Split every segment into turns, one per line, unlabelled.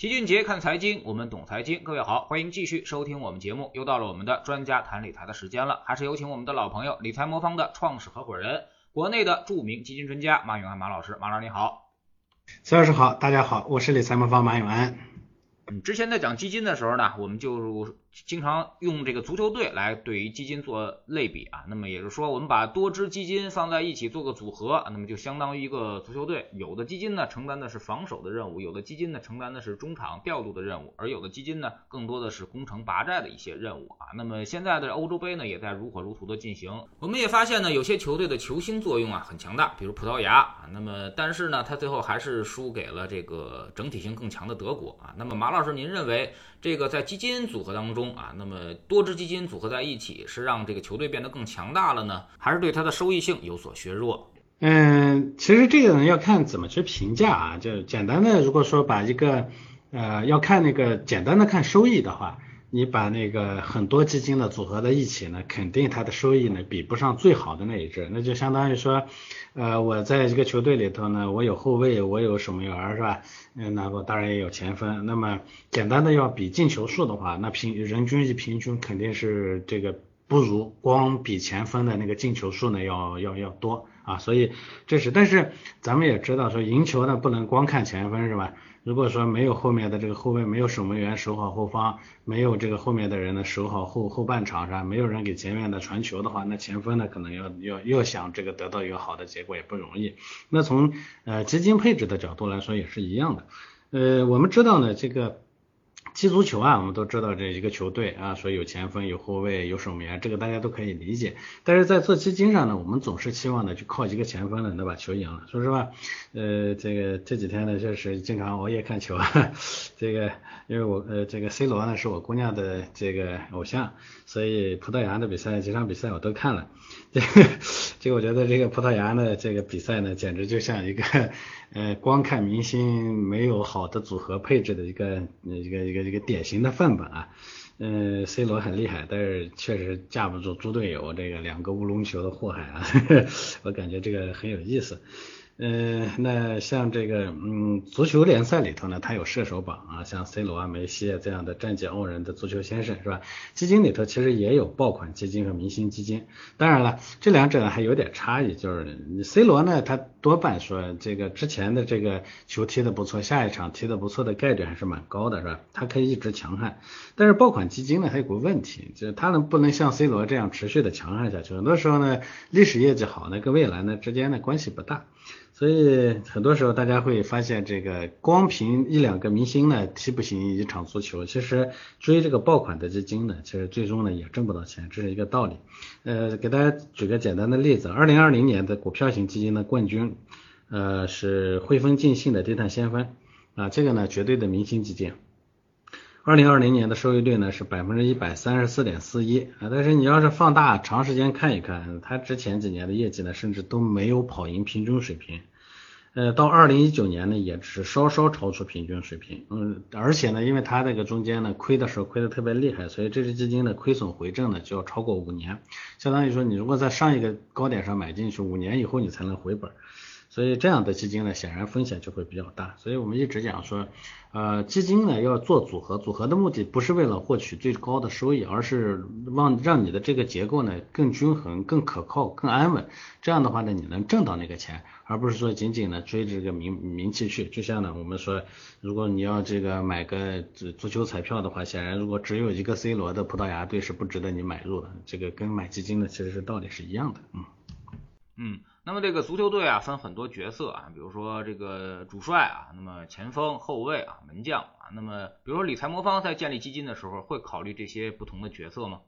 齐俊杰看财经，我们懂财经。各位好，欢迎继续收听我们节目。又到了我们的专家谈理财的时间了，还是有请我们的老朋友理财魔方的创始合伙人，国内的著名基金专家马永安马老师。马老师你好，
崔老师好，大家好，我是理财魔方马永安。
嗯，之前在讲基金的时候呢，我们就。经常用这个足球队来对于基金做类比啊，那么也就是说，我们把多支基金放在一起做个组合，那么就相当于一个足球队。有的基金呢承担的是防守的任务，有的基金呢承担的是中场调度的任务，而有的基金呢更多的是攻城拔寨的一些任务啊。那么现在的欧洲杯呢也在如火如荼的进行，我们也发现呢有些球队的球星作用啊很强大，比如葡萄牙啊，那么但是呢他最后还是输给了这个整体性更强的德国啊。那么马老师，您认为这个在基金组合当中啊，那么多支基金组合在一起，是让这个球队变得更强大了呢，还是对它的收益性有所削弱？
嗯，其实这个呢要看怎么去评价啊。就简单的，如果说把一个呃要看那个简单的看收益的话。你把那个很多基金呢组合在一起呢，肯定它的收益呢比不上最好的那一支，那就相当于说，呃，我在一个球队里头呢，我有后卫，我有守门员，是吧？嗯，那我当然也有前锋。那么简单的要比进球数的话，那平人均一平均肯定是这个不如光比前锋的那个进球数呢要要要多啊。所以这是，但是咱们也知道说赢球呢不能光看前锋，是吧？如果说没有后面的这个后卫，没有守门员守好后方，没有这个后面的人呢守好后后半场是吧？没有人给前面的传球的话，那前锋呢可能要要要想这个得到一个好的结果也不容易。那从呃基金配置的角度来说也是一样的。呃，我们知道呢这个。踢足球啊，我们都知道这一个球队啊，说有前锋、有后卫、有守门员，这个大家都可以理解。但是在做基金上呢，我们总是期望呢，就靠一个前锋呢能把球赢了，说实话，呃，这个这几天呢，就是经常熬夜看球啊，这个因为我呃这个 C 罗呢是我姑娘的这个偶像，所以葡萄牙的比赛几场比赛我都看了。这个这个我觉得这个葡萄牙的这个比赛呢，简直就像一个呃光看明星没有好的组合配置的一个一个一个一个典型的范本啊。嗯，C 罗很厉害，但是确实架不住猪队友这个两个乌龙球的祸害啊。我感觉这个很有意思。嗯，那像这个，嗯，足球联赛里头呢，它有射手榜啊，像 C 罗啊、梅西啊这样的战绩傲人的足球先生是吧？基金里头其实也有爆款基金和明星基金，当然了，这两者呢还有点差异，就是 C 罗呢，他多半说这个之前的这个球踢得不错，下一场踢得不错的概率还是蛮高的，是吧？他可以一直强悍，但是爆款基金呢，还有个问题，就是它能不能像 C 罗这样持续的强悍下去？很多时候呢，历史业绩好呢，跟未来呢之间的关系不大。所以很多时候大家会发现，这个光凭一两个明星呢踢不行一场足球，其实追这个爆款的基金呢，其实最终呢也挣不到钱，这是一个道理。呃，给大家举个简单的例子，二零二零年的股票型基金的冠军，呃是汇丰晋信的低碳先锋啊，这个呢绝对的明星基金。二零二零年的收益率呢是百分之一百三十四点四一啊，但是你要是放大长时间看一看，它之前几年的业绩呢，甚至都没有跑赢平均水平，呃，到二零一九年呢，也只是稍稍超出平均水平，嗯，而且呢，因为它这个中间呢亏的时候亏的特别厉害，所以这支基金的亏损回正呢就要超过五年，相当于说你如果在上一个高点上买进去，五年以后你才能回本。所以这样的基金呢，显然风险就会比较大。所以我们一直讲说，呃，基金呢要做组合，组合的目的不是为了获取最高的收益，而是让让你的这个结构呢更均衡、更可靠、更安稳。这样的话呢，你能挣到那个钱，而不是说仅仅呢追这个名名气去。就像呢我们说，如果你要这个买个足足球彩票的话，显然如果只有一个 C 罗的葡萄牙队是不值得你买入的。这个跟买基金的其实是道理是一样的。嗯
嗯。那么这个足球队啊，分很多角色啊，比如说这个主帅啊，那么前锋、后卫啊、门将啊，那么比如说理财魔方在建立基金的时候，会考虑这些不同的角色吗？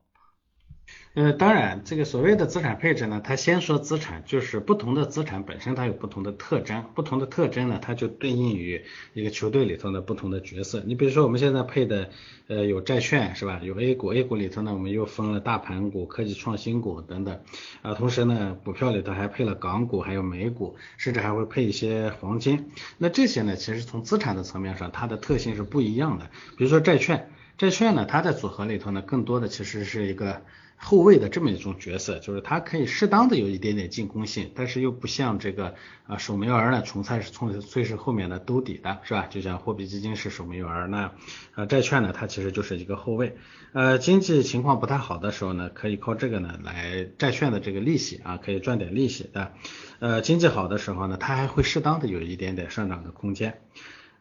呃，当然，这个所谓的资产配置呢，它先说资产，就是不同的资产本身它有不同的特征，不同的特征呢，它就对应于一个球队里头的不同的角色。你比如说我们现在配的，呃，有债券是吧？有 A 股，A 股里头呢，我们又分了大盘股、科技创新股等等，啊，同时呢，股票里头还配了港股，还有美股，甚至还会配一些黄金。那这些呢，其实从资产的层面上，它的特性是不一样的。比如说债券，债券呢，它在组合里头呢，更多的其实是一个。后卫的这么一种角色，就是它可以适当的有一点点进攻性，但是又不像这个啊守门员呢，纯粹是从粹是后面的兜底的，是吧？就像货币基金是守门员，那呃债券呢，它其实就是一个后卫。呃，经济情况不太好的时候呢，可以靠这个呢来债券的这个利息啊，可以赚点利息的。呃，经济好的时候呢，它还会适当的有一点点上涨的空间。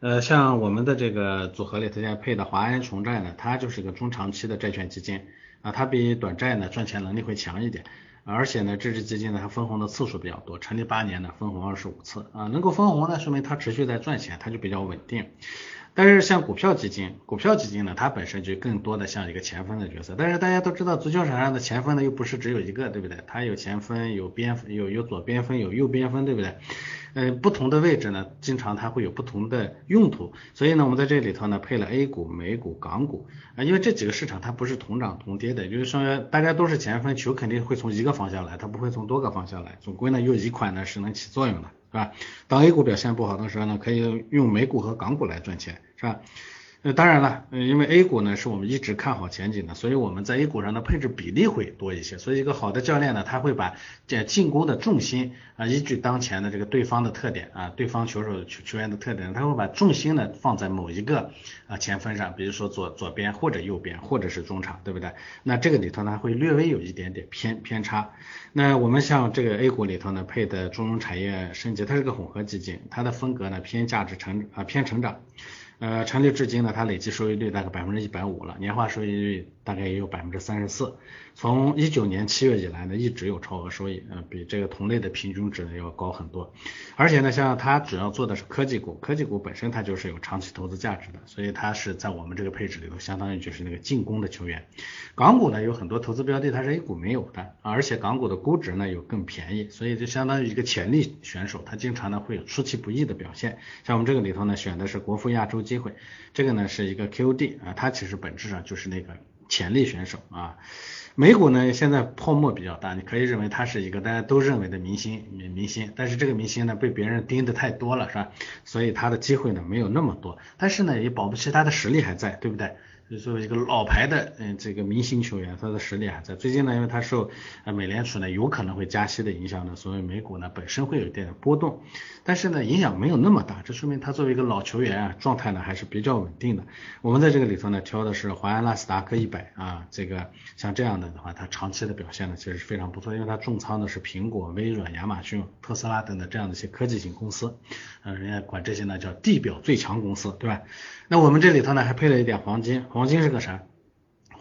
呃，像我们的这个组合里头现在配的华安重债呢，它就是一个中长期的债券基金。啊，它比短债呢赚钱能力会强一点，而且呢，这支基金呢它分红的次数比较多，成立八年呢分红二十五次啊，能够分红呢说明它持续在赚钱，它就比较稳定。但是像股票基金，股票基金呢，它本身就更多的像一个前锋的角色。但是大家都知道，足球场上的前锋呢又不是只有一个，对不对？它有前锋，有边有有左边锋，有右边锋，对不对？嗯，不同的位置呢，经常它会有不同的用途，所以呢，我们在这里头呢配了 A 股、美股、港股啊，因为这几个市场它不是同涨同跌的，就是说大家都是钱分，球肯定会从一个方向来，它不会从多个方向来，总归呢有一款呢是能起作用的，是吧？当 A 股表现不好的时候呢，可以用美股和港股来赚钱，是吧？呃，当然了，嗯因为 A 股呢是我们一直看好前景的，所以我们在 A 股上的配置比例会多一些。所以一个好的教练呢，他会把这进攻的重心啊，依据当前的这个对方的特点啊，对方球手球球员的特点，他会把重心呢放在某一个啊前锋上，比如说左左边或者右边或者是中场，对不对？那这个里头呢会略微有一点点偏偏差。那我们像这个 A 股里头呢配的中融产业升级，它是个混合基金，它的风格呢偏价值成啊偏成长。呃，成立至今呢，它累计收益率大概百分之一百五了，年化收益率大概也有百分之三十四。从一九年七月以来呢，一直有超额收益，呃，比这个同类的平均值呢要高很多。而且呢，像它主要做的是科技股，科技股本身它就是有长期投资价值的，所以它是在我们这个配置里头，相当于就是那个进攻的球员。港股呢有很多投资标的，它是 A 股没有的，而且港股的估值呢又更便宜，所以就相当于一个潜力选手，它经常呢会有出其不意的表现。像我们这个里头呢选的是国富亚洲机会，这个呢是一个 QD 啊，它其实本质上就是那个潜力选手啊。美股呢现在泡沫比较大，你可以认为它是一个大家都认为的明星明明星，但是这个明星呢被别人盯的太多了，是吧？所以他的机会呢没有那么多，但是呢也保不齐他的实力还在，对不对？作为一个老牌的嗯这个明星球员，他的实力还在。最近呢，因为他受呃美联储呢有可能会加息的影响呢，所以美股呢本身会有一点波动，但是呢影响没有那么大，这说明他作为一个老球员啊，状态呢还是比较稳定的。我们在这个里头呢挑的是华安纳斯达克一百啊，这个像这样的的话，它长期的表现呢其实是非常不错，因为它重仓的是苹果、微软、亚马逊、特斯拉等等这样的一些科技型公司，嗯，人家管这些呢叫地表最强公司，对吧？那我们这里头呢还配了一点黄金，黄金是个啥？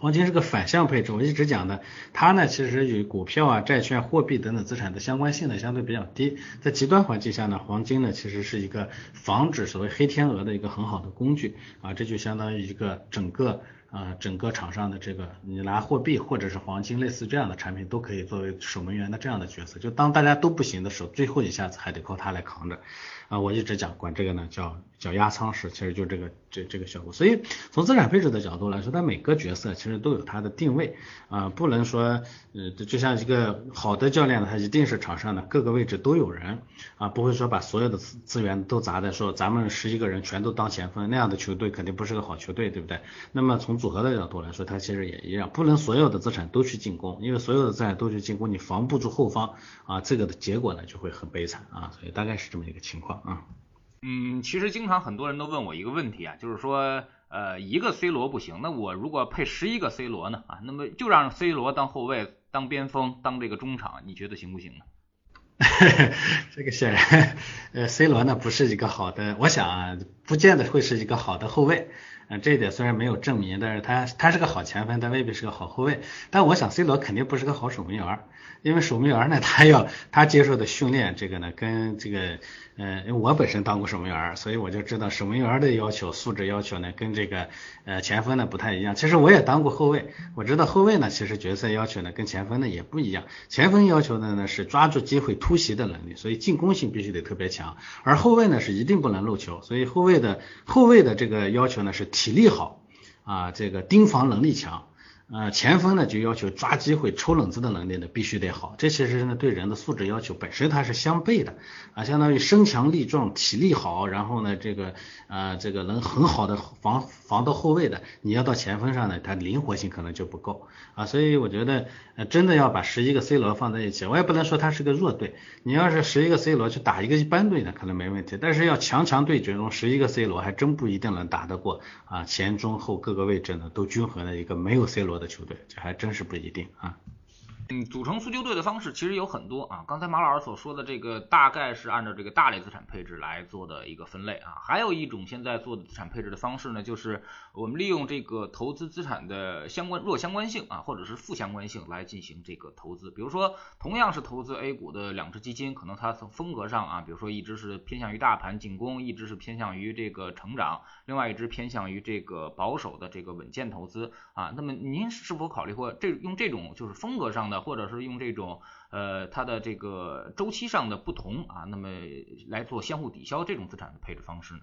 黄金是个反向配置，我一直讲的，它呢其实与股票啊、债券、货币等等资产的相关性呢相对比较低，在极端环境下呢，黄金呢其实是一个防止所谓黑天鹅的一个很好的工具啊，这就相当于一个整个啊整个场上的这个你拿货币或者是黄金类似这样的产品都可以作为守门员的这样的角色，就当大家都不行的时候，最后一下子还得靠它来扛着。啊，我一直讲管这个呢叫叫压舱石，其实就这个这这个效果。所以从资产配置的角度来说，它每个角色其实都有它的定位啊，不能说呃就像一个好的教练，他一定是场上的各个位置都有人啊，不会说把所有的资资源都砸在说咱们十一个人全都当前锋那样的球队肯定不是个好球队，对不对？那么从组合的角度来说，它其实也一样，不能所有的资产都去进攻，因为所有的资产都去进攻，你防不住后方啊，这个的结果呢就会很悲惨啊，所以大概是这么一个情况。啊，
嗯，其实经常很多人都问我一个问题啊，就是说，呃，一个 C 罗不行，那我如果配十一个 C 罗呢？啊，那么就让 C 罗当后卫、当边锋、当这个中场，你觉得行不行呢？
这个显然，呃，C 罗呢不是一个好的，我想啊不见得会是一个好的后卫。嗯，这一点虽然没有证明，但是他他是个好前锋，但未必是个好后卫。但我想 C 罗肯定不是个好守门员，因为守门员呢，他要他接受的训练，这个呢跟这个。嗯，因为我本身当过守门员，所以我就知道守门员的要求、素质要求呢，跟这个呃前锋呢不太一样。其实我也当过后卫，我知道后卫呢，其实角色要求呢跟前锋呢也不一样。前锋要求的呢是抓住机会突袭的能力，所以进攻性必须得特别强。而后卫呢是一定不能漏球，所以后卫的后卫的这个要求呢是体力好啊，这个盯防能力强。呃，前锋呢就要求抓机会、抽冷子的能力呢必须得好，这其实呢对人的素质要求本身它是相悖的啊，相当于身强力壮、体力好，然后呢这个呃这个能很好的防防到后卫的，你要到前锋上呢，它灵活性可能就不够啊，所以我觉得呃真的要把十一个 C 罗放在一起，我也不能说他是个弱队，你要是十一个 C 罗去打一个一般队呢，可能没问题，但是要强强对决中十一个 C 罗还真不一定能打得过啊前中后各个位置呢都均衡的一个没有 C 罗。的球队，这还真是不一定啊。
嗯，组成足球队的方式其实有很多啊。刚才马老师所说的这个，大概是按照这个大类资产配置来做的一个分类啊。还有一种现在做的资产配置的方式呢，就是我们利用这个投资资产的相关弱相关性啊，或者是负相关性来进行这个投资。比如说，同样是投资 A 股的两只基金，可能它从风格上啊，比如说一只是偏向于大盘进攻，一只是偏向于这个成长，另外一只偏向于这个保守的这个稳健投资啊。那么您是否考虑过这用这种就是风格上的，或者是用这种呃它的这个周期上的不同啊，那么来做相互抵消这种资产的配置方式呢？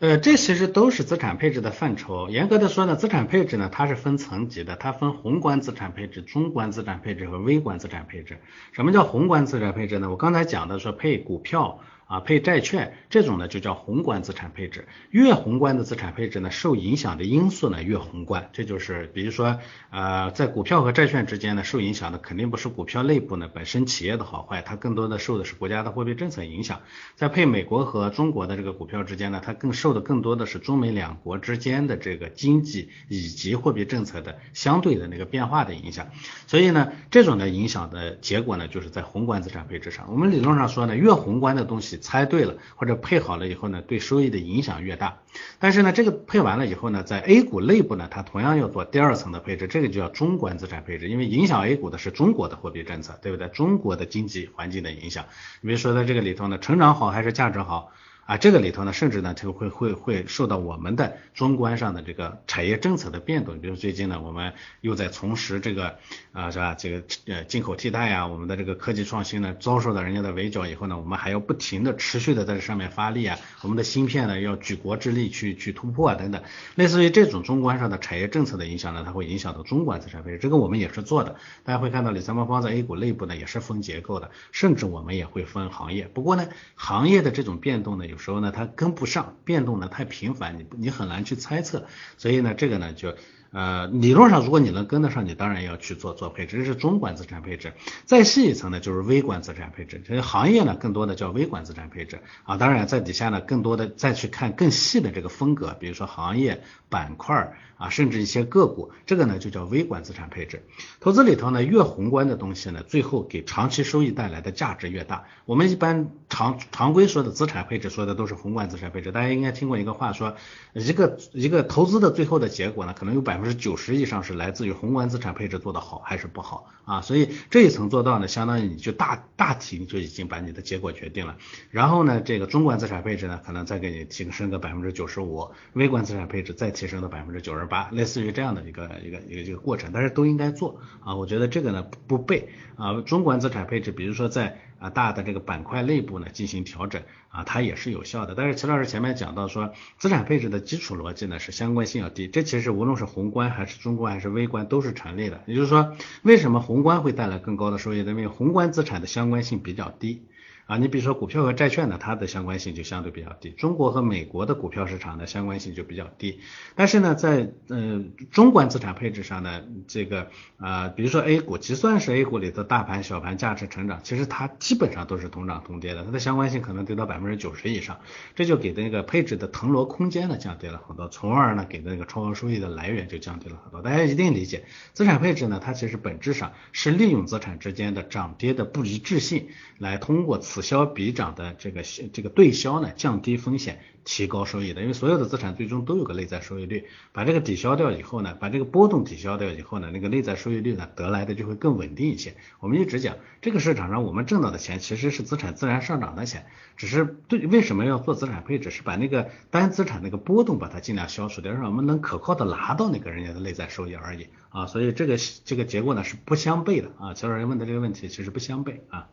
呃，这其实都是资产配置的范畴。严格的说呢，资产配置呢它是分层级的，它分宏观资产配置、中观资产配置和微观资产配置。什么叫宏观资产配置呢？我刚才讲的说配股票。啊，配债券这种呢就叫宏观资产配置。越宏观的资产配置呢，受影响的因素呢越宏观。这就是比如说，呃，在股票和债券之间呢，受影响的肯定不是股票内部呢本身企业的好坏，它更多的受的是国家的货币政策影响。在配美国和中国的这个股票之间呢，它更受的更多的是中美两国之间的这个经济以及货币政策的相对的那个变化的影响。所以呢，这种的影响的结果呢，就是在宏观资产配置上。我们理论上说呢，越宏观的东西。猜对了或者配好了以后呢，对收益的影响越大。但是呢，这个配完了以后呢，在 A 股内部呢，它同样要做第二层的配置，这个就叫中观资产配置，因为影响 A 股的是中国的货币政策，对不对？中国的经济环境的影响。你比如说在这个里头呢，成长好还是价值好？啊，这个里头呢，甚至呢，就会会会受到我们的中观上的这个产业政策的变动。比如最近呢，我们又在从事这个啊，是吧？这个呃进口替代呀，我们的这个科技创新呢，遭受到人家的围剿以后呢，我们还要不停的持续的在这上面发力啊。我们的芯片呢，要举国之力去去突破啊，等等。类似于这种中观上的产业政策的影响呢，它会影响到中观资产配置。这个我们也是做的。大家会看到理财魔方在 A 股内部呢，也是分结构的，甚至我们也会分行业。不过呢，行业的这种变动呢，有时候呢，它跟不上，变动呢太频繁，你你很难去猜测，所以呢，这个呢就。呃，理论上如果你能跟得上，你当然要去做做配置，这是中管资产配置。再细一层呢，就是微观资产配置。这个行业呢，更多的叫微观资产配置啊。当然在底下呢，更多的再去看更细的这个风格，比如说行业板块啊，甚至一些个股，这个呢就叫微观资产配置。投资里头呢，越宏观的东西呢，最后给长期收益带来的价值越大。我们一般常常规说的资产配置，说的都是宏观资产配置。大家应该听过一个话说，一个一个投资的最后的结果呢，可能有百。分之九十以上是来自于宏观资产配置做得好还是不好啊？所以这一层做到呢，相当于你就大大体你就已经把你的结果决定了。然后呢，这个中观资产配置呢，可能再给你提升个百分之九十五，微观资产配置再提升到百分之九十八，类似于这样的一个一个一个一个过程，但是都应该做啊。我觉得这个呢不背啊，中观资产配置，比如说在。啊，大的这个板块内部呢进行调整啊，它也是有效的。但是齐老师前面讲到说，资产配置的基础逻辑呢是相关性要低，这其实无论是宏观还是中观还是微观都是成立的。也就是说，为什么宏观会带来更高的收益？因为宏观资产的相关性比较低。啊，你比如说股票和债券呢，它的相关性就相对比较低。中国和美国的股票市场的相关性就比较低。但是呢，在呃中观资产配置上呢，这个啊，比如说 A 股，就算是 A 股里的大盘、小盘、价值、成长，其实它基本上都是同涨同跌的，它的相关性可能得到百分之九十以上。这就给那个配置的腾挪空间呢降低了很多，从而呢给那个超额收益的来源就降低了很多。大家一定理解，资产配置呢，它其实本质上是利用资产之间的涨跌的不一致性，来通过。此消彼长的这个这个对消呢，降低风险，提高收益的。因为所有的资产最终都有个内在收益率，把这个抵消掉以后呢，把这个波动抵消掉以后呢，那个内在收益率呢得来的就会更稳定一些。我们一直讲，这个市场上我们挣到的钱其实是资产自然上涨的钱，只是对为什么要做资产配置，是把那个单资产那个波动把它尽量消除掉，让我们能可靠的拿到那个人家的内在收益而已啊。所以这个这个结果呢是不相悖的啊。乔老师问的这个问题其实不相悖啊。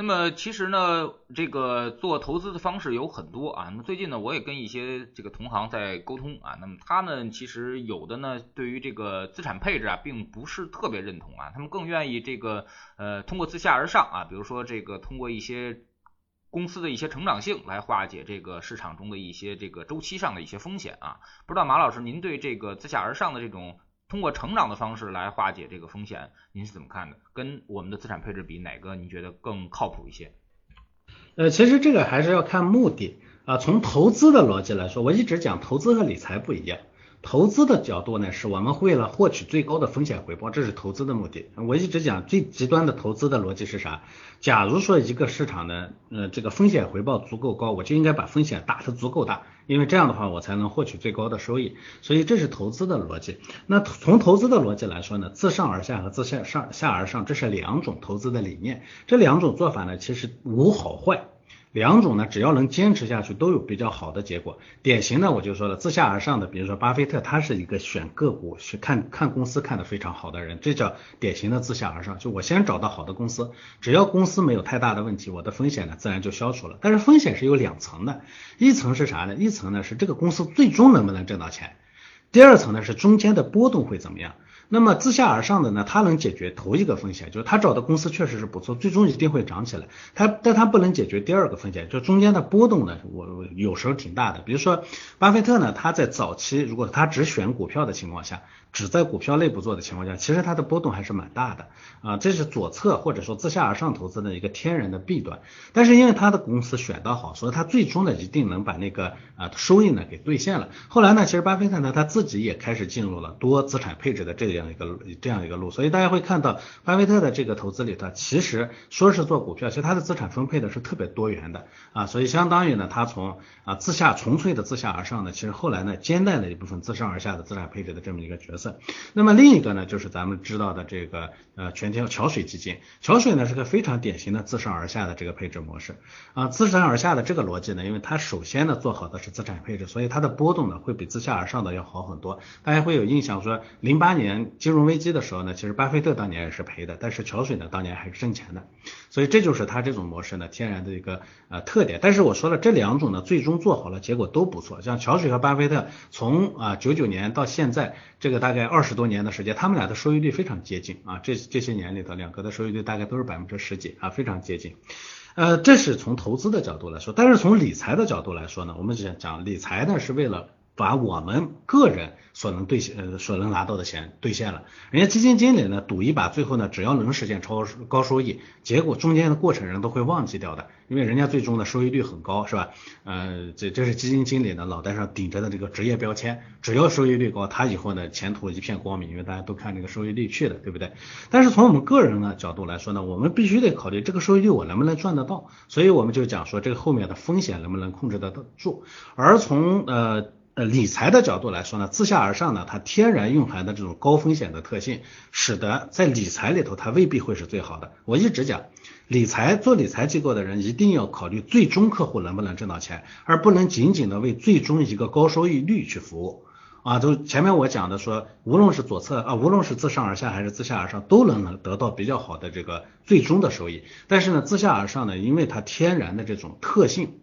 那么其实呢，这个做投资的方式有很多啊。那么最近呢，我也跟一些这个同行在沟通啊。那么他们其实有的呢，对于这个资产配置啊，并不是特别认同啊。他们更愿意这个呃，通过自下而上啊，比如说这个通过一些公司的一些成长性来化解这个市场中的一些这个周期上的一些风险啊。不知道马老师，您对这个自下而上的这种？通过成长的方式来化解这个风险，您是怎么看的？跟我们的资产配置比，哪个您觉得更靠谱一些？
呃，其实这个还是要看目的啊。从投资的逻辑来说，我一直讲投资和理财不一样。投资的角度呢，是我们为了获取最高的风险回报，这是投资的目的。我一直讲最极端的投资的逻辑是啥？假如说一个市场呢，呃，这个风险回报足够高，我就应该把风险打得足够大，因为这样的话我才能获取最高的收益。所以这是投资的逻辑。那从投资的逻辑来说呢，自上而下和自下上下而上，这是两种投资的理念。这两种做法呢，其实无好坏。两种呢，只要能坚持下去，都有比较好的结果。典型的我就说了，自下而上的，比如说巴菲特，他是一个选个股、去看看公司看得非常好的人，这叫典型的自下而上。就我先找到好的公司，只要公司没有太大的问题，我的风险呢自然就消除了。但是风险是有两层的，一层是啥呢？一层呢是这个公司最终能不能挣到钱，第二层呢是中间的波动会怎么样。那么自下而上的呢，它能解决头一个风险，就是他找的公司确实是不错，最终一定会涨起来。它，但它不能解决第二个风险，就中间的波动呢，我有时候挺大的。比如说巴菲特呢，他在早期如果他只选股票的情况下。只在股票内部做的情况下，其实它的波动还是蛮大的啊，这是左侧或者说自下而上投资的一个天然的弊端。但是因为他的公司选得好，所以他最终呢一定能把那个啊收益呢给兑现了。后来呢，其实巴菲特呢他自己也开始进入了多资产配置的这个这样一个这样一个路，所以大家会看到巴菲特的这个投资里头，其实说是做股票，其实他的资产分配的是特别多元的啊，所以相当于呢他从啊自下纯粹的自下而上呢，其实后来呢兼带了一部分自上而下的资产配置的这么一个角色。那么另一个呢，就是咱们知道的这个呃全天桥水基金，桥水呢是个非常典型的自上而下的这个配置模式啊，自上而下的这个逻辑呢，因为它首先呢做好的是资产配置，所以它的波动呢会比自下而上的要好很多。大家会有印象说，零八年金融危机的时候呢，其实巴菲特当年也是赔的，但是桥水呢当年还是挣钱的，所以这就是它这种模式呢天然的一个呃特点。但是我说了这两种呢，最终做好了结果都不错，像桥水和巴菲特从啊九九年到现在。这个大概二十多年的时间，他们俩的收益率非常接近啊，这这些年里头，两个的收益率大概都是百分之十几啊，非常接近。呃，这是从投资的角度来说，但是从理财的角度来说呢，我们讲讲理财呢是为了把我们个人。所能兑现呃所能拿到的钱兑现了，人家基金经理呢赌一把，最后呢只要能实现超高收益，结果中间的过程人都会忘记掉的，因为人家最终的收益率很高，是吧？呃，这这是基金经理呢脑袋上顶着的这个职业标签，只要收益率高，他以后呢前途一片光明，因为大家都看这个收益率去的，对不对？但是从我们个人的角度来说呢，我们必须得考虑这个收益率我能不能赚得到，所以我们就讲说这个后面的风险能不能控制得住，而从呃。呃，理财的角度来说呢，自下而上呢，它天然蕴含的这种高风险的特性，使得在理财里头它未必会是最好的。我一直讲，理财做理财机构的人一定要考虑最终客户能不能挣到钱，而不能仅仅的为最终一个高收益率去服务。啊，就前面我讲的说，无论是左侧啊，无论是自上而下还是自下而上，都能得到比较好的这个最终的收益。但是呢，自下而上呢，因为它天然的这种特性。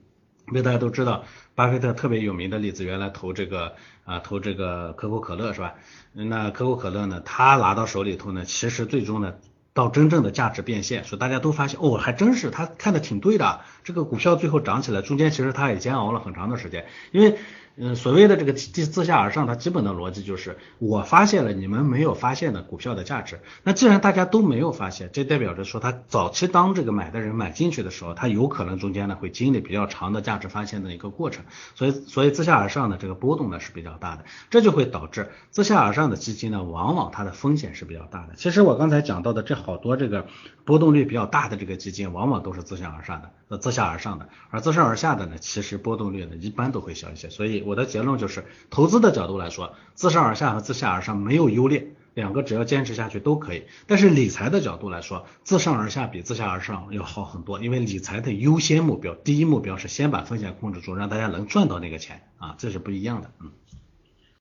因为大家都知道，巴菲特特别有名的例子，原来投这个啊，投这个可口可乐是吧？那可口可乐呢，他拿到手里头呢，其实最终呢，到真正的价值变现，所以大家都发现，哦，还真是他看的挺对的，这个股票最后涨起来，中间其实他也煎熬了很长的时间，因为。嗯，所谓的这个自自下而上，它基本的逻辑就是我发现了你们没有发现的股票的价值。那既然大家都没有发现，这代表着说，他早期当这个买的人买进去的时候，他有可能中间呢会经历比较长的价值发现的一个过程。所以，所以自下而上的这个波动呢是比较大的，这就会导致自下而上的基金呢，往往它的风险是比较大的。其实我刚才讲到的这好多这个波动率比较大的这个基金，往往都是自下而上的，呃，自下而上的，而自上而下的呢，其实波动率呢一般都会小一些。所以。我的结论就是，投资的角度来说，自上而下和自下而上没有优劣，两个只要坚持下去都可以。但是理财的角度来说，自上而下比自下而上要好很多，因为理财的优先目标，第一目标是先把风险控制住，让大家能赚到那个钱啊，这是不一样的。嗯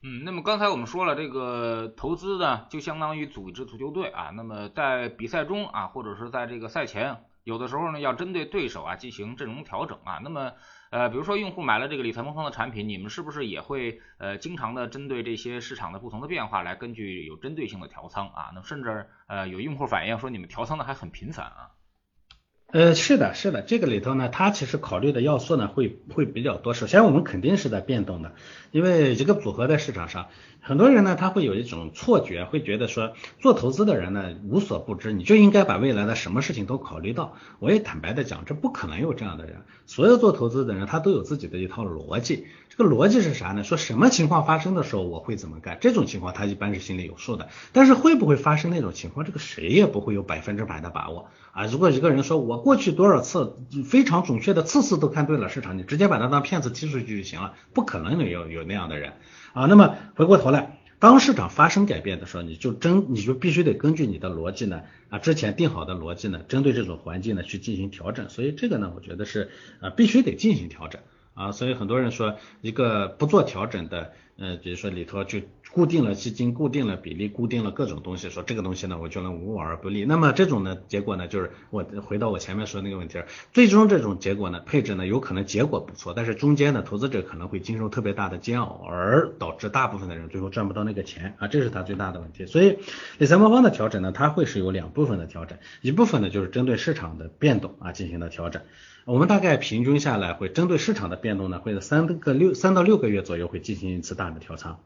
嗯，那么刚才我们说了，这个投资呢，就相当于组一支足球队啊。那么在比赛中啊，或者是在这个赛前。有的时候呢要针对对手啊进行阵容调整啊。那么呃，比如说用户买了这个理财魔方的产品，你们是不是也会呃经常的针对这些市场的不同的变化来根据有针对性的调仓啊？那甚至呃有用户反映说你们调仓的还很频繁啊。
呃，是的，是的，这个里头呢，它其实考虑的要素呢会会比较多。首先，我们肯定是在变动的，因为一个组合在市场上，很多人呢他会有一种错觉，会觉得说做投资的人呢无所不知，你就应该把未来的什么事情都考虑到。我也坦白的讲，这不可能有这样的人。所有做投资的人，他都有自己的一套逻辑。这个逻辑是啥呢？说什么情况发生的时候我会怎么干？这种情况他一般是心里有数的。但是会不会发生那种情况，这个谁也不会有百分之百的把握啊。如果一个人说我过去多少次非常准确的次次都看对了市场，你直接把他当骗子踢出去就行了，不可能有有那样的人啊。那么回过头来，当市场发生改变的时候，你就真你就必须得根据你的逻辑呢啊之前定好的逻辑呢，针对这种环境呢去进行调整。所以这个呢，我觉得是啊必须得进行调整。啊，所以很多人说一个不做调整的，呃，比如说里头就固定了基金，固定了比例，固定了各种东西，说这个东西呢，我就能无往而不利。那么这种呢，结果呢，就是我回到我前面说的那个问题，最终这种结果呢，配置呢，有可能结果不错，但是中间呢，投资者可能会经受特别大的煎熬，而导致大部分的人最后赚不到那个钱啊，这是他最大的问题。所以理财魔方的调整呢，它会是有两部分的调整，一部分呢就是针对市场的变动啊进行的调整。我们大概平均下来会针对市场的变动呢，会在三个六三到六个月左右会进行一次大的调仓。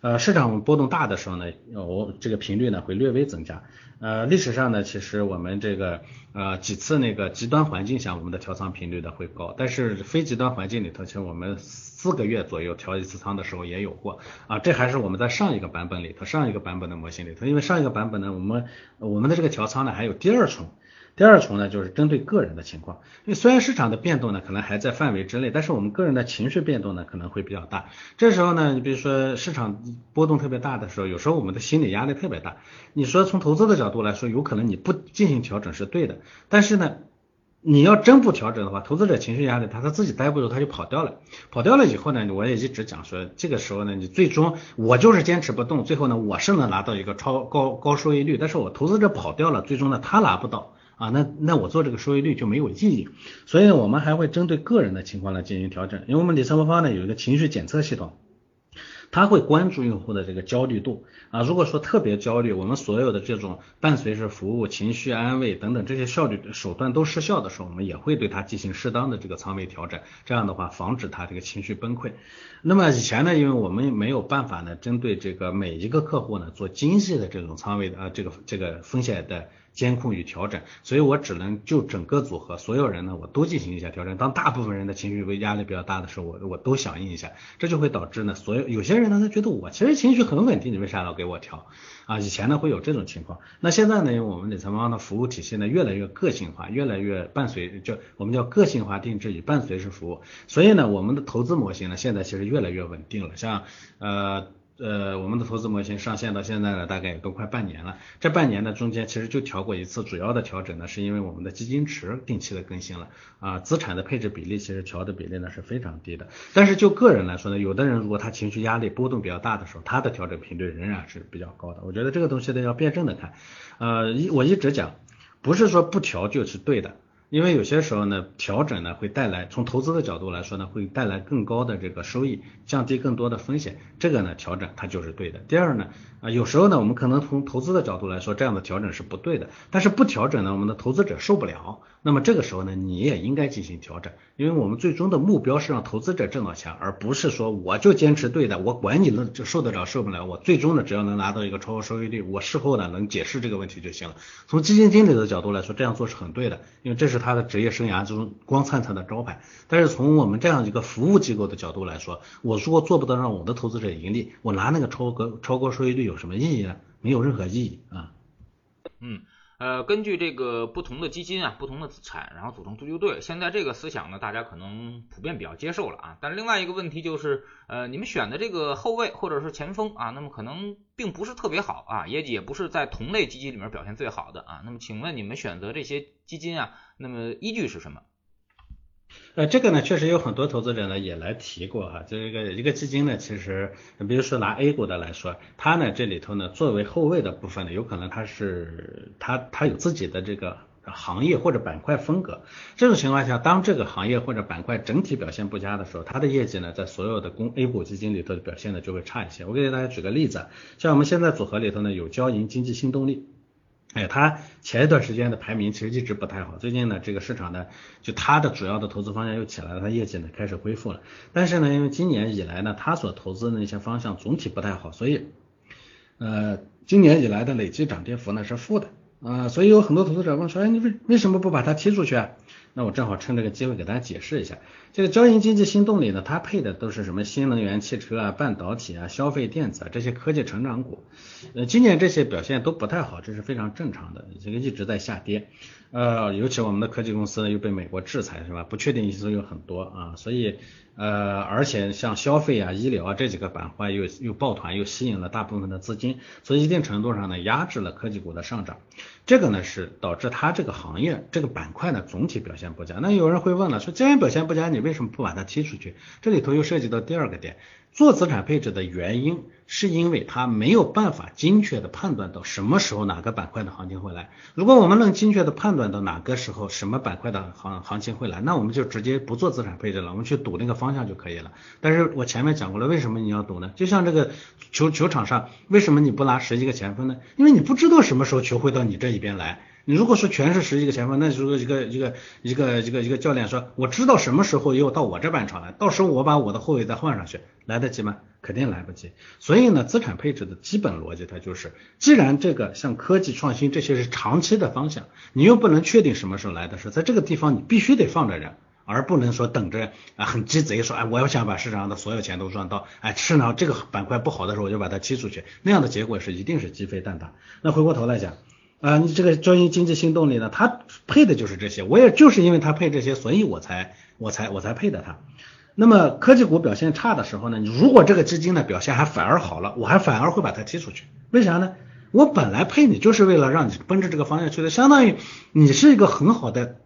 呃，市场波动大的时候呢，我这个频率呢会略微增加。呃，历史上呢，其实我们这个呃几次那个极端环境下，我们的调仓频率的会高。但是非极端环境里头，其实我们四个月左右调一次仓的时候也有过。啊，这还是我们在上一个版本里头，上一个版本的模型里头，因为上一个版本呢，我们我们的这个调仓呢还有第二重。第二重呢，就是针对个人的情况，因为虽然市场的变动呢可能还在范围之内，但是我们个人的情绪变动呢可能会比较大。这时候呢，你比如说市场波动特别大的时候，有时候我们的心理压力特别大。你说从投资的角度来说，有可能你不进行调整是对的，但是呢，你要真不调整的话，投资者情绪压力他他自己待不住，他就跑掉了。跑掉了以后呢，我也一直讲说，这个时候呢，你最终我就是坚持不动，最后呢，我是能拿到一个超高高收益率，但是我投资者跑掉了，最终呢，他拿不到。啊，那那我做这个收益率就没有意义，所以我们还会针对个人的情况来进行调整，因为我们理财魔方呢有一个情绪检测系统，它会关注用户的这个焦虑度啊，如果说特别焦虑，我们所有的这种伴随式服务、情绪安慰等等这些效率手段都失效的时候，我们也会对它进行适当的这个仓位调整，这样的话防止它这个情绪崩溃。那么以前呢，因为我们没有办法呢，针对这个每一个客户呢做精细的这种仓位的啊这个这个风险的。监控与调整，所以我只能就整个组合所有人呢，我都进行一下调整。当大部分人的情绪为压力比较大的时候，我我都响应一下，这就会导致呢，所有有些人呢，他觉得我其实情绪很稳定，你为啥老给我调啊？以前呢会有这种情况，那现在呢，我们理财方的服务体系呢越来越个性化，越来越伴随，就我们叫个性化定制与伴随式服务，所以呢，我们的投资模型呢现在其实越来越稳定了，像呃。呃，我们的投资模型上线到现在呢，大概也都快半年了。这半年呢，中间其实就调过一次，主要的调整呢，是因为我们的基金池定期的更新了啊，资产的配置比例其实调的比例呢是非常低的。但是就个人来说呢，有的人如果他情绪压力波动比较大的时候，他的调整频率仍然是比较高的。我觉得这个东西呢要辩证的看，呃，一我一直讲，不是说不调就是对的。因为有些时候呢，调整呢会带来从投资的角度来说呢，会带来更高的这个收益，降低更多的风险，这个呢调整它就是对的。第二呢，啊有时候呢我们可能从投资的角度来说，这样的调整是不对的，但是不调整呢，我们的投资者受不了。那么这个时候呢，你也应该进行调整，因为我们最终的目标是让投资者挣到钱，而不是说我就坚持对的，我管你能受得了受不了，我最终呢只要能拿到一个超额收益率，我事后呢能解释这个问题就行了。从基金经理的角度来说，这样做是很对的，因为这是他的职业生涯中光灿灿的招牌。但是从我们这样一个服务机构的角度来说，我如果做不到让我的投资者盈利，我拿那个超额超额收益率有什么意义呢？没有任何意义啊。
嗯。呃，根据这个不同的基金啊，不同的资产，然后组成足球队。现在这个思想呢，大家可能普遍比较接受了啊。但是另外一个问题就是，呃，你们选的这个后卫或者是前锋啊，那么可能并不是特别好啊，也也不是在同类基金里面表现最好的啊。那么请问你们选择这些基金啊，那么依据是什么？
呃，这个呢，确实有很多投资者呢也来提过哈，这个一个基金呢，其实比如说拿 A 股的来说，它呢这里头呢作为后卫的部分呢，有可能它是它它有自己的这个行业或者板块风格。这种情况下，当这个行业或者板块整体表现不佳的时候，它的业绩呢，在所有的公 A 股基金里头的表现呢就会差一些。我给大家举个例子，像我们现在组合里头呢有交银经济新动力。哎，他前一段时间的排名其实一直不太好，最近呢，这个市场呢，就它的主要的投资方向又起来了，它业绩呢开始恢复了。但是呢，因为今年以来呢，它所投资的那些方向总体不太好，所以，呃，今年以来的累计涨跌幅呢是负的啊，所以有很多投资者问说，哎，你为为什么不把它踢出去啊？那我正好趁这个机会给大家解释一下，这个交银经济新动力呢，它配的都是什么新能源汽车啊、半导体啊、消费电子啊这些科技成长股，呃，今年这些表现都不太好，这是非常正常的，这个一直在下跌，呃，尤其我们的科技公司呢又被美国制裁是吧？不确定因素有很多啊，所以。呃，而且像消费啊、医疗啊这几个板块又又抱团，又吸引了大部分的资金，所以一定程度上呢压制了科技股的上涨。这个呢是导致它这个行业这个板块呢总体表现不佳。那有人会问了，说既然表现不佳，你为什么不把它踢出去？这里头又涉及到第二个点。做资产配置的原因，是因为它没有办法精确的判断到什么时候哪个板块的行情会来。如果我们能精确的判断到哪个时候什么板块的行行情会来，那我们就直接不做资产配置了，我们去赌那个方向就可以了。但是我前面讲过了，为什么你要赌呢？就像这个球球场上，为什么你不拿十几个前锋呢？因为你不知道什么时候球会到你这一边来。你如果说全是十几个前锋，那就是一个一个一个一个一个教练说，我知道什么时候又到我这半场来，到时候我把我的后卫再换上去，来得及吗？肯定来不及。所以呢，资产配置的基本逻辑它就是，既然这个像科技创新这些是长期的方向，你又不能确定什么时候来的时候，在这个地方你必须得放着人，而不能说等着啊很鸡贼说，哎，我要想把市场上的所有钱都赚到，哎，市场这个板块不好的时候我就把它踢出去，那样的结果是一定是鸡飞蛋打。那回过头来讲。啊，你这个交银经济新动力呢，它配的就是这些，我也就是因为它配这些，所以我才我才我才配的它。那么科技股表现差的时候呢，你如果这个基金的表现还反而好了，我还反而会把它踢出去。为啥呢？我本来配你就是为了让你奔着这个方向去的，相当于你是一个很好的。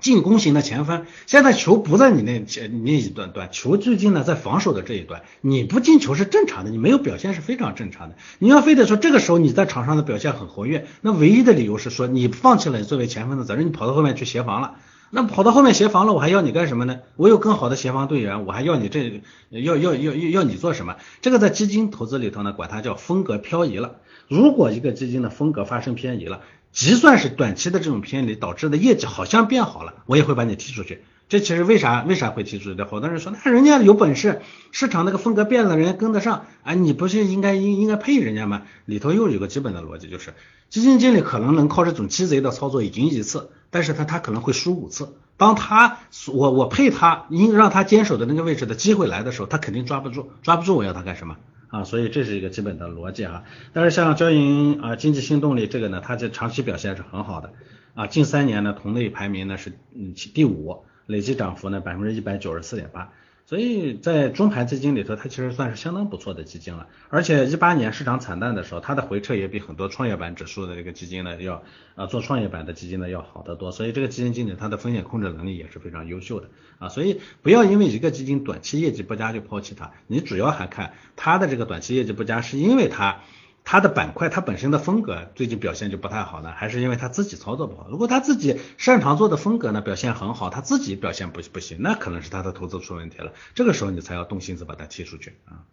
进攻型的前锋，现在球不在你那前那一段段，球最近呢在防守的这一段，你不进球是正常的，你没有表现是非常正常的。你要非得说这个时候你在场上的表现很活跃，那唯一的理由是说你放弃了作为前锋的责任，你跑到后面去协防了。那跑到后面协防了，我还要你干什么呢？我有更好的协防队员，我还要你这要要要要要你做什么？这个在基金投资里头呢，管它叫风格漂移了。如果一个基金的风格发生偏移了，即算是短期的这种偏离导致的业绩好像变好了，我也会把你踢出去。这其实为啥为啥会踢出去的？好多人说，那人家有本事，市场那个风格变了，人家跟得上，啊，你不是应该应应该配人家吗？里头又有个基本的逻辑，就是基金经理可能能靠这种鸡贼的操作赢一次，但是他他可能会输五次。当他我我配他应让他坚守的那个位置的机会来的时候，他肯定抓不住，抓不住我要他干什么？啊，所以这是一个基本的逻辑啊。但是像交银啊，经济新动力这个呢，它这长期表现是很好的啊。近三年呢，同类排名呢是嗯第五，累计涨幅呢百分之一百九十四点八。所以在中盘基金里头，它其实算是相当不错的基金了。而且一八年市场惨淡的时候，它的回撤也比很多创业板指数的这个基金呢要啊做创业板的基金呢要好得多。所以这个基金经理他的风险控制能力也是非常优秀的啊。所以不要因为一个基金短期业绩不佳就抛弃它，你主要还看它的这个短期业绩不佳是因为它。它的板块，它本身的风格最近表现就不太好呢，还是因为他自己操作不好？如果他自己擅长做的风格呢表现很好，他自己表现不不行，那可能是他的投资出问题了。这个时候你才要动心思把它踢出去啊。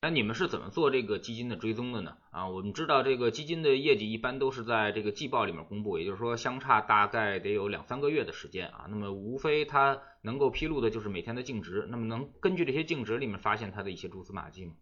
那你们是怎么做这个基金的追踪的呢？啊，我们知道这个基金的业绩一般都是在这个季报里面公布，也就是说相差大概得有两三个月的时间啊。那么无非它能够披露的就是每天的净值，那么能根据这些净值里面发现它的一些蛛丝马迹吗？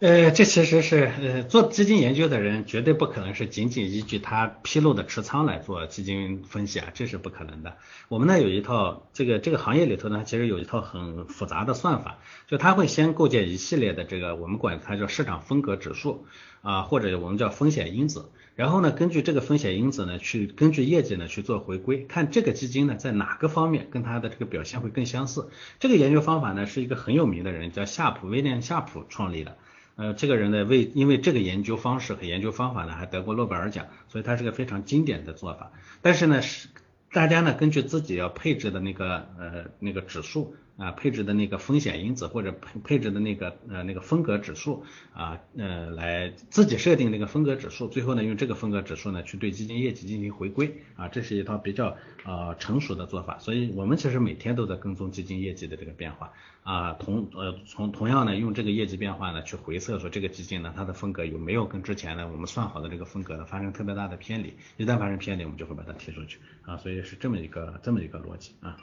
呃，这其实是呃做基金研究的人绝对不可能是仅仅依据他披露的持仓来做基金分析啊，这是不可能的。我们呢有一套这个这个行业里头呢，其实有一套很复杂的算法，就他会先构建一系列的这个我们管它叫市场风格指数啊，或者我们叫风险因子，然后呢根据这个风险因子呢去根据业绩呢去做回归，看这个基金呢在哪个方面跟它的这个表现会更相似。这个研究方法呢是一个很有名的人叫夏普威廉夏普创立的。呃，这个人呢，为因为这个研究方式和研究方法呢，还得过诺贝尔奖，所以他是个非常经典的做法。但是呢，是大家呢根据自己要配置的那个呃那个指数啊配置的那个风险因子或者配配置的那个呃那个风格指数啊呃来自己设定那个风格指数，最后呢用这个风格指数呢去对基金业绩进行回归啊，这是一套比较呃成熟的做法。所以我们其实每天都在跟踪基金业绩的这个变化啊，同呃从同样呢用这个业绩变化呢去回测说这个基金呢它的风格有没有跟之前呢我们算好的这个风格呢发生特别大的偏离，一旦发生偏离，我们就会把它踢出去啊，所以是这么一个这么一个逻辑啊。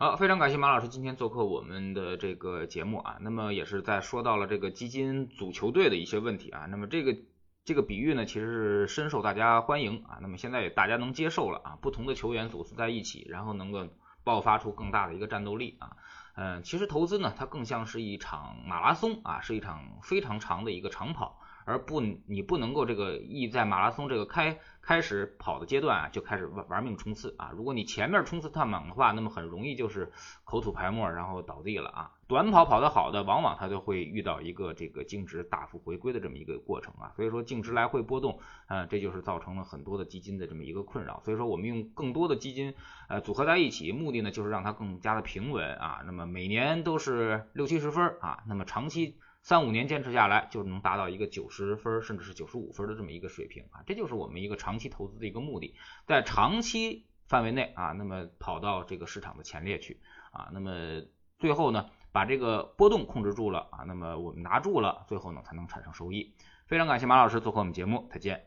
好，非常感谢马老师今天做客我们的这个节目啊。那么也是在说到了这个基金组球队的一些问题啊。那么这个这个比喻呢，其实是深受大家欢迎啊。那么现在大家能接受了啊，不同的球员组织在一起，然后能够爆发出更大的一个战斗力啊。嗯，其实投资呢，它更像是一场马拉松啊，是一场非常长的一个长跑，而不你不能够这个意在马拉松这个开。开始跑的阶段啊，就开始玩玩命冲刺啊！如果你前面冲刺太猛的话，那么很容易就是口吐白沫，然后倒地了啊！短跑跑得好的，往往他就会遇到一个这个净值大幅回归的这么一个过程啊！所以说净值来回波动，嗯，这就是造成了很多的基金的这么一个困扰。所以说我们用更多的基金呃组合在一起，目的呢就是让它更加的平稳啊。那么每年都是六七十分啊，那么长期。三五年坚持下来，就能达到一个九十分甚至是九十五分的这么一个水平啊，这就是我们一个长期投资的一个目的，在长期范围内啊，那么跑到这个市场的前列去啊，那么最后呢，把这个波动控制住了啊，那么我们拿住了，最后呢才能产生收益。非常感谢马老师做客我们节目，再见。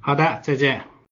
好的，再见。